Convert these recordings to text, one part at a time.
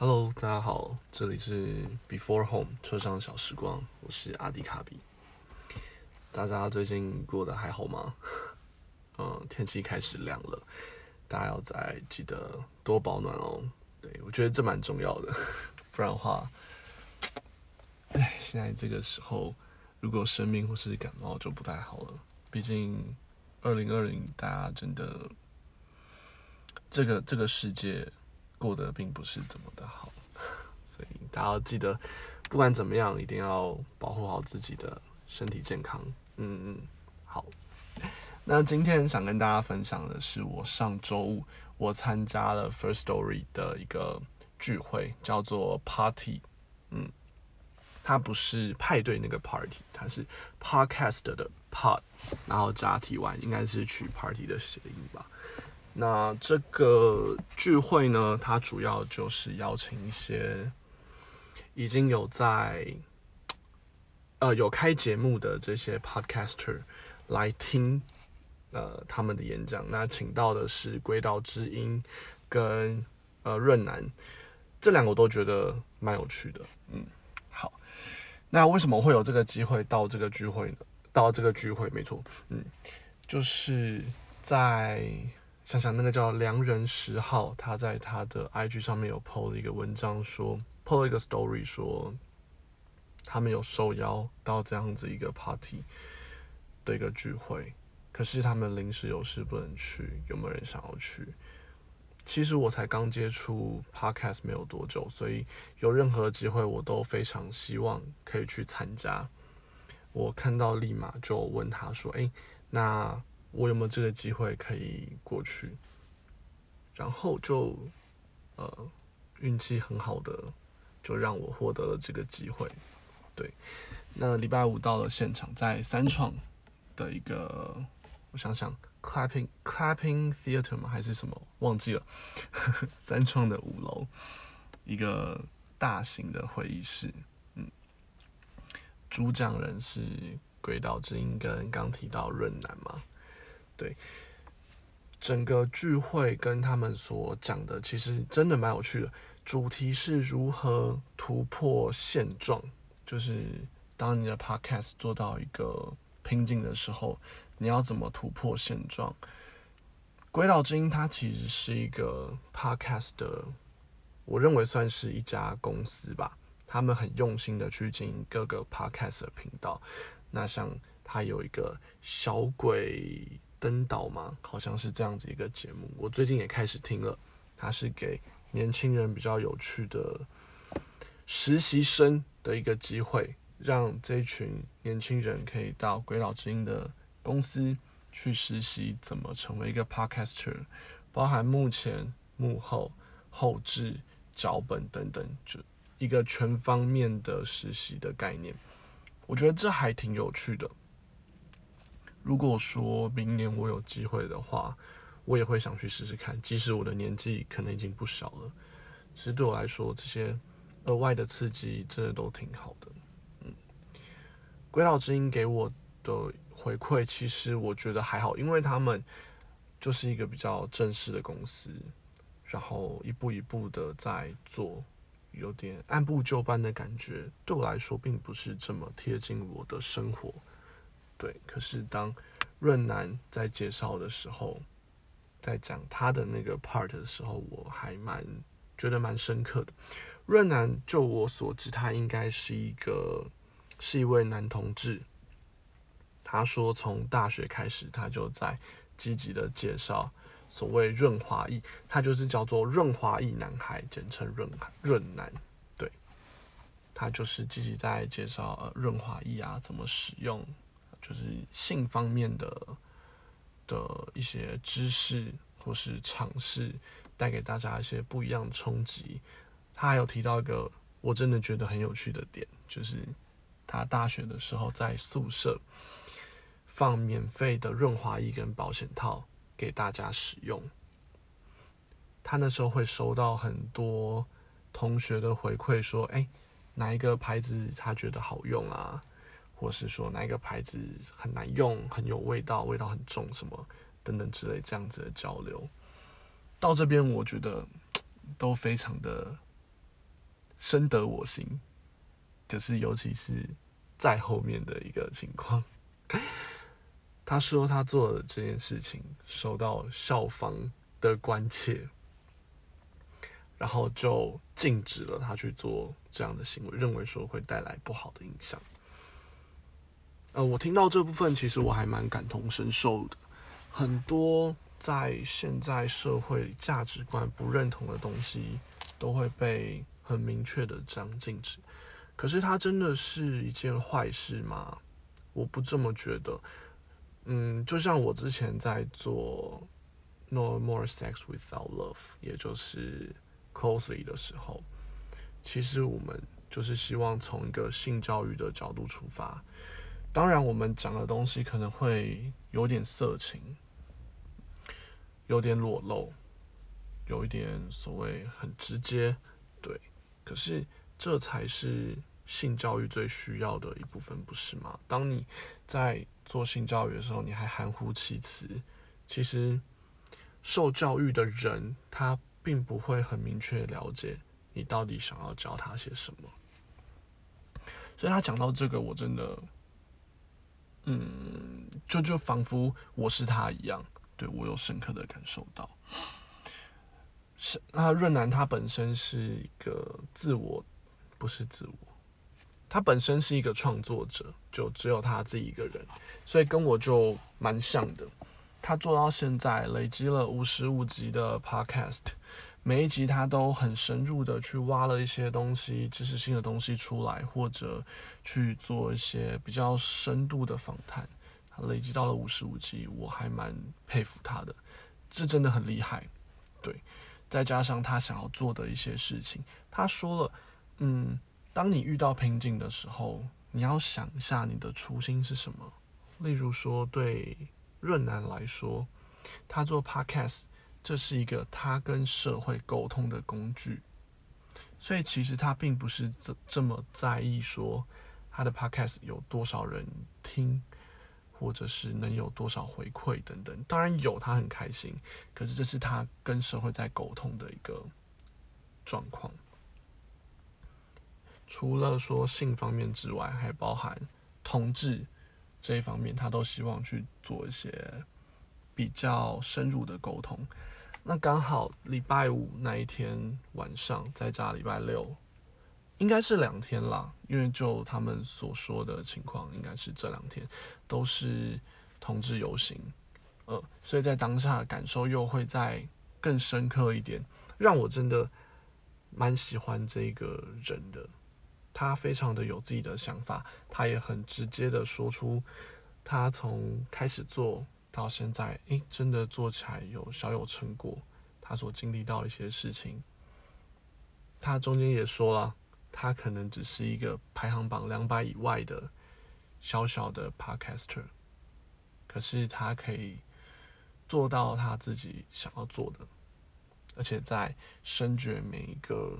Hello，大家好，这里是 Before Home 车上小时光，我是阿迪卡比。大家最近过得还好吗？嗯，天气开始凉了，大家要再记得多保暖哦。对我觉得这蛮重要的，不然的话，哎，现在这个时候如果生病或是感冒就不太好了。毕竟二零二零，大家真的这个这个世界。过得并不是怎么的好，所以大家记得，不管怎么样，一定要保护好自己的身体健康。嗯嗯，好。那今天想跟大家分享的是，我上周五我参加了 First Story 的一个聚会，叫做 Party。嗯，它不是派对那个 Party，它是 Podcast 的 Pod，然后加 T Y，应该是取 Party 的谐音吧。那这个聚会呢，它主要就是邀请一些已经有在呃有开节目的这些 podcaster 来听呃他们的演讲。那请到的是归道之音跟呃润南，这两个我都觉得蛮有趣的。嗯，好，那为什么会有这个机会到这个聚会呢？到这个聚会，没错，嗯，就是在。想想那个叫良人十号，他在他的 IG 上面有 PO 了一个文章，说 PO 了一个 story，说他们有受邀到这样子一个 party 的一个聚会，可是他们临时有事不能去，有没有人想要去？其实我才刚接触 podcast 没有多久，所以有任何机会我都非常希望可以去参加。我看到立马就问他说：“哎，那？”我有没有这个机会可以过去？然后就，呃，运气很好的，就让我获得了这个机会。对，那礼拜五到了现场，在三创的一个，我想想，clapping clapping theater 吗？还是什么？忘记了。三创的五楼，一个大型的会议室。嗯，主讲人是轨道之音跟刚提到润南嘛。对，整个聚会跟他们所讲的，其实真的蛮有趣的。主题是如何突破现状，就是当你的 podcast 做到一个瓶颈的时候，你要怎么突破现状？鬼岛之音它其实是一个 podcast 的，我认为算是一家公司吧。他们很用心的去经营各个 podcast 的频道。那像它有一个小鬼。登岛吗？好像是这样子一个节目，我最近也开始听了。它是给年轻人比较有趣的实习生的一个机会，让这群年轻人可以到鬼佬之音的公司去实习，怎么成为一个 podcaster，包含幕前、幕后、后置、脚本等等，就一个全方面的实习的概念。我觉得这还挺有趣的。如果说明年我有机会的话，我也会想去试试看。即使我的年纪可能已经不小了，其实对我来说，这些额外的刺激真的都挺好的。嗯，鬼岛之音给我的回馈，其实我觉得还好，因为他们就是一个比较正式的公司，然后一步一步的在做，有点按部就班的感觉，对我来说并不是这么贴近我的生活。对，可是当润南在介绍的时候，在讲他的那个 part 的时候，我还蛮觉得蛮深刻的。润南，就我所知，他应该是一个是一位男同志。他说，从大学开始，他就在积极的介绍所谓润滑液，他就是叫做润滑液男孩，简称润润男。对，他就是积极在介绍呃润滑液啊怎么使用。就是性方面的的一些知识或是尝试，带给大家一些不一样的冲击。他还有提到一个我真的觉得很有趣的点，就是他大学的时候在宿舍放免费的润滑液跟保险套给大家使用。他那时候会收到很多同学的回馈，说：“哎，哪一个牌子他觉得好用啊？”或是说哪一个牌子很难用、很有味道、味道很重什么等等之类这样子的交流，到这边我觉得都非常的深得我心。可是，尤其是在后面的一个情况，他说他做的这件事情受到校方的关切，然后就禁止了他去做这样的行为，认为说会带来不好的影响。呃，我听到这部分，其实我还蛮感同身受的。很多在现在社会价值观不认同的东西，都会被很明确的这样禁止。可是它真的是一件坏事吗？我不这么觉得。嗯，就像我之前在做 No More Sex Without Love，也就是 Closely 的时候，其实我们就是希望从一个性教育的角度出发。当然，我们讲的东西可能会有点色情，有点裸露，有一点所谓很直接，对。可是。这才是性教育最需要的一部分，不是吗？当你在做性教育的时候，你还含糊其辞，其实受教育的人他并不会很明确了解你到底想要教他些什么。所以他讲到这个，我真的，嗯，就就仿佛我是他一样，对我有深刻的感受到。是那润南他本身是一个自我。不是自我，他本身是一个创作者，就只有他自己一个人，所以跟我就蛮像的。他做到现在累积了五十五集的 Podcast，每一集他都很深入的去挖了一些东西、知识性的东西出来，或者去做一些比较深度的访谈。累积到了五十五集，我还蛮佩服他的，这真的很厉害。对，再加上他想要做的一些事情，他说了。嗯，当你遇到瓶颈的时候，你要想一下你的初心是什么。例如说，对润南来说，他做 podcast，这是一个他跟社会沟通的工具，所以其实他并不是这这么在意说他的 podcast 有多少人听，或者是能有多少回馈等等。当然有，他很开心，可是这是他跟社会在沟通的一个状况。除了说性方面之外，还包含同志这一方面，他都希望去做一些比较深入的沟通。那刚好礼拜五那一天晚上，再加礼拜六，应该是两天啦。因为就他们所说的情况，应该是这两天都是同志游行，呃，所以在当下感受又会再更深刻一点，让我真的蛮喜欢这个人的。他非常的有自己的想法，他也很直接的说出，他从开始做到现在，诶，真的做起来有小有成果。他所经历到一些事情，他中间也说了，他可能只是一个排行榜两百以外的小小的 podcaster，可是他可以做到他自己想要做的，而且在深掘每一个。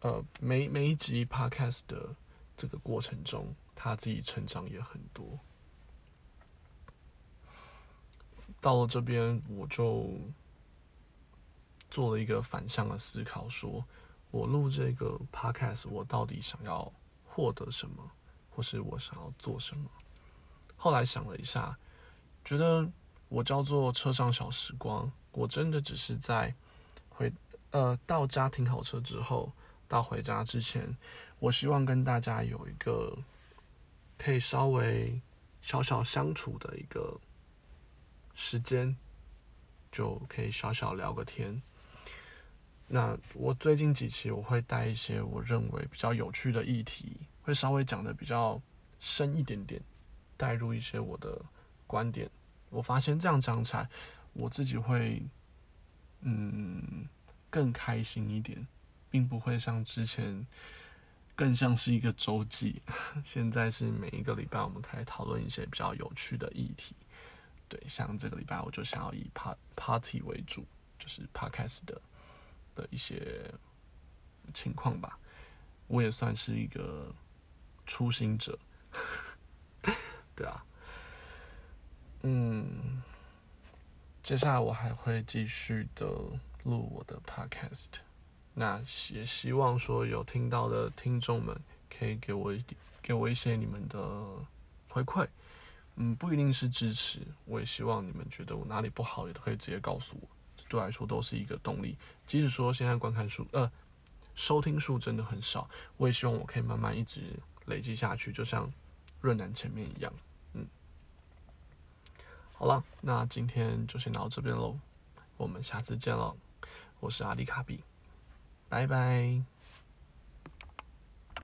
呃，每每一集 podcast 的这个过程中，他自己成长也很多。到了这边，我就做了一个反向的思考，说我录这个 podcast，我到底想要获得什么，或是我想要做什么？后来想了一下，觉得我叫做车上小时光，我真的只是在回呃到家停好车之后。到回家之前，我希望跟大家有一个可以稍微小小相处的一个时间，就可以小小聊个天。那我最近几期我会带一些我认为比较有趣的议题，会稍微讲的比较深一点点，带入一些我的观点。我发现这样讲起来，我自己会嗯更开心一点。并不会像之前更像是一个周记，现在是每一个礼拜我们开始讨论一些比较有趣的议题。对，像这个礼拜我就想要以 part party 为主，就是 podcast 的的一些情况吧。我也算是一个初心者，对啊，嗯，接下来我还会继续的录我的 podcast。那也希望说有听到的听众们可以给我一点，给我一些你们的回馈。嗯，不一定是支持，我也希望你们觉得我哪里不好，也都可以直接告诉我，对我来说都是一个动力。即使说现在观看数呃收听数真的很少，我也希望我可以慢慢一直累积下去，就像润南前面一样。嗯，好了，那今天就先到这边喽，我们下次见喽。我是阿迪卡比，拜拜。